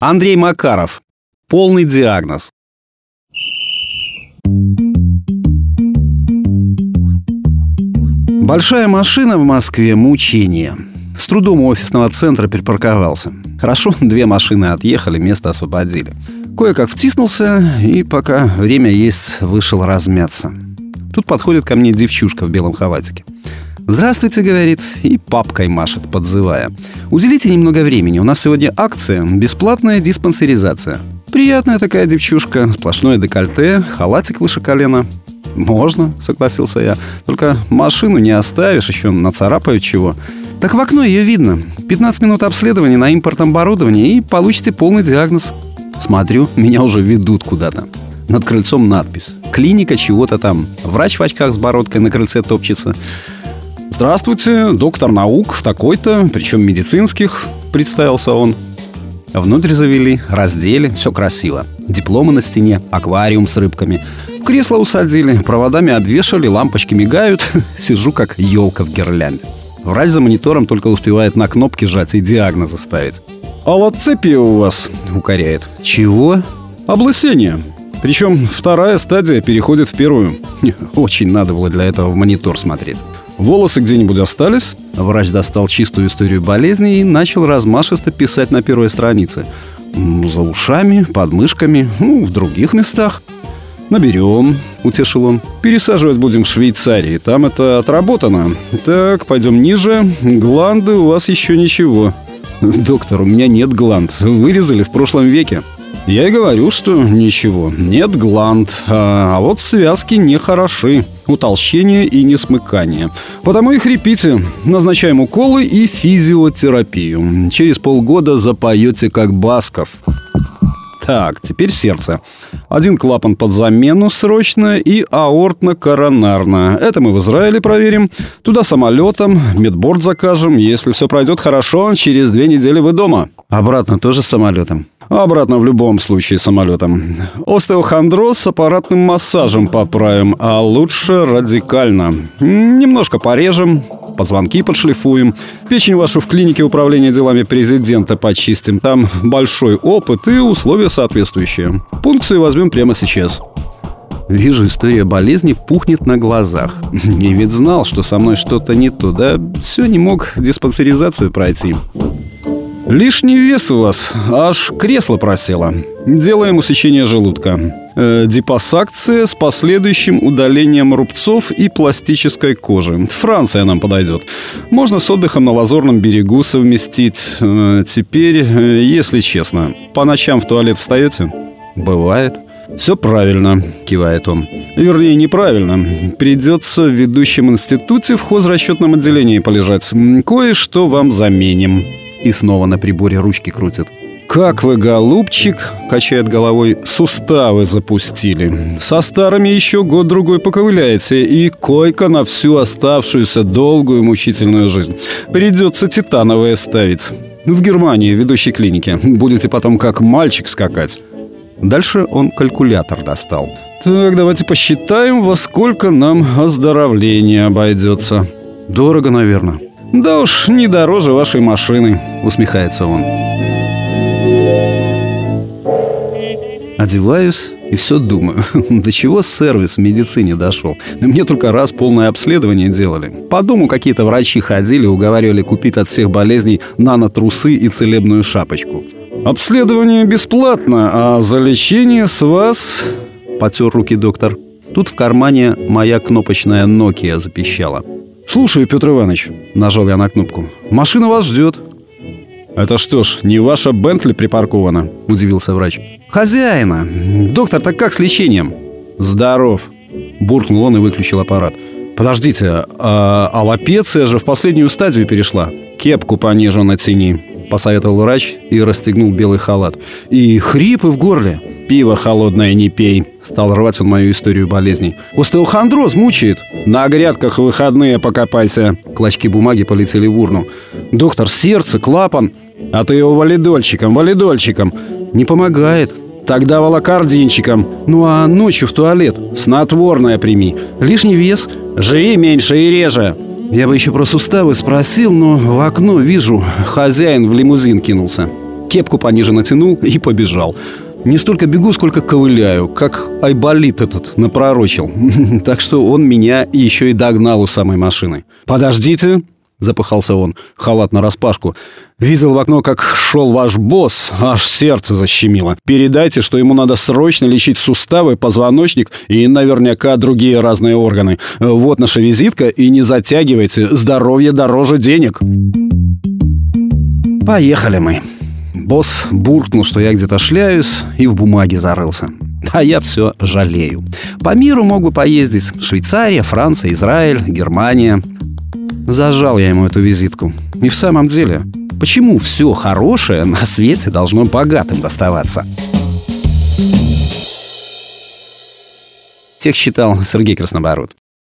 Андрей Макаров. Полный диагноз. Большая машина в Москве – мучение. С трудом у офисного центра припарковался. Хорошо, две машины отъехали, место освободили. Кое-как втиснулся, и пока время есть, вышел размяться. Тут подходит ко мне девчушка в белом халатике. «Здравствуйте», — говорит, и папкой машет, подзывая. «Уделите немного времени, у нас сегодня акция, бесплатная диспансеризация». Приятная такая девчушка, сплошное декольте, халатик выше колена. «Можно», — согласился я. «Только машину не оставишь, еще нацарапают чего». «Так в окно ее видно. 15 минут обследования на импортном оборудовании и получите полный диагноз». Смотрю, меня уже ведут куда-то. Над крыльцом надпись. Клиника чего-то там. Врач в очках с бородкой на крыльце топчется. «Здравствуйте, доктор наук такой-то, причем медицинских», — представился он. Внутрь завели, раздели, все красиво. Дипломы на стене, аквариум с рыбками. Кресло усадили, проводами обвешали, лампочки мигают. Сижу как елка в гирлянде. Врач за монитором только успевает на кнопки жать и диагнозы ставить. «Аллоцепия у вас», — укоряет. «Чего?» «Облысение. Причем вторая стадия переходит в первую. Очень надо было для этого в монитор смотреть. Волосы где-нибудь остались? Врач достал чистую историю болезни и начал размашисто писать на первой странице. За ушами, под мышками, ну, в других местах. «Наберем», — утешил он. «Пересаживать будем в Швейцарии, там это отработано. Так, пойдем ниже. Гланды у вас еще ничего». «Доктор, у меня нет гланд. Вырезали в прошлом веке». Я и говорю, что ничего, нет гланд, а, а вот связки нехороши, утолщение и несмыкание. Потому и хрипите. Назначаем уколы и физиотерапию. Через полгода запоете как Басков. Так, теперь сердце. Один клапан под замену срочно и аортно-коронарно. Это мы в Израиле проверим. Туда самолетом, медборд закажем. Если все пройдет хорошо, через две недели вы дома. Обратно тоже самолетом. Обратно в любом случае самолетом. Остеохондроз с аппаратным массажем поправим, а лучше радикально. Немножко порежем, позвонки подшлифуем. Печень вашу в клинике управления делами президента почистим. Там большой опыт и условия соответствующие. Пункции возьмем прямо сейчас. Вижу, история болезни пухнет на глазах. И ведь знал, что со мной что-то не то, да все не мог диспансеризацию пройти. Лишний вес у вас, аж кресло просело. Делаем усечение желудка. Э, депассакция с последующим удалением рубцов и пластической кожи. Франция нам подойдет. Можно с отдыхом на Лазурном берегу совместить. Э, теперь, э, если честно, по ночам в туалет встаете? Бывает. «Все правильно», — кивает он. «Вернее, неправильно. Придется в ведущем институте в хозрасчетном отделении полежать. Кое-что вам заменим». И снова на приборе ручки крутит. «Как вы, голубчик!» — качает головой. «Суставы запустили. Со старыми еще год-другой поковыляете, и койка на всю оставшуюся долгую мучительную жизнь. Придется титановое ставить. В Германии, ведущей клинике. Будете потом как мальчик скакать». Дальше он калькулятор достал. «Так, давайте посчитаем, во сколько нам оздоровление обойдется». «Дорого, наверное». «Да уж, не дороже вашей машины», — усмехается он. Одеваюсь и все думаю, до чего сервис в медицине дошел. Мне только раз полное обследование делали. По дому какие-то врачи ходили, уговаривали купить от всех болезней нанотрусы и целебную шапочку. «Обследование бесплатно, а за лечение с вас...» — потер руки доктор. Тут в кармане моя кнопочная Nokia запищала. «Слушаю, Петр Иванович», — нажал я на кнопку. «Машина вас ждет». «Это что ж, не ваша Бентли припаркована?» — удивился врач. «Хозяина! Доктор, так как с лечением?» «Здоров!» — буркнул он и выключил аппарат. «Подождите, а аллопеция же в последнюю стадию перешла. Кепку пониже натяни», — посоветовал врач и расстегнул белый халат. «И хрипы в горле. Пиво холодное не пей», — стал рвать он мою историю болезней. «Остеохондроз мучает. На грядках выходные покопайся». Клочки бумаги полетели в урну. «Доктор, сердце, клапан». «А ты его валидольчиком, валидольчиком». «Не помогает». Тогда волокардинчиком. Ну а ночью в туалет. Снотворное прими. Лишний вес. Жри меньше и реже. Я бы еще про суставы спросил, но в окно вижу, хозяин в лимузин кинулся. кепку пониже натянул и побежал. Не столько бегу, сколько ковыляю, как Айболит этот напророчил. Так что он меня еще и догнал у самой машины. «Подождите!» — запыхался он, халат на распашку. «Видел в окно, как шел ваш босс, аж сердце защемило. Передайте, что ему надо срочно лечить суставы, позвоночник и наверняка другие разные органы. Вот наша визитка, и не затягивайте, здоровье дороже денег». Поехали мы. Босс буркнул, что я где-то шляюсь, и в бумаге зарылся. А я все жалею. По миру мог бы поездить. Швейцария, Франция, Израиль, Германия. Зажал я ему эту визитку. И в самом деле, почему все хорошее на свете должно богатым доставаться? Тех читал Сергей Краснобород.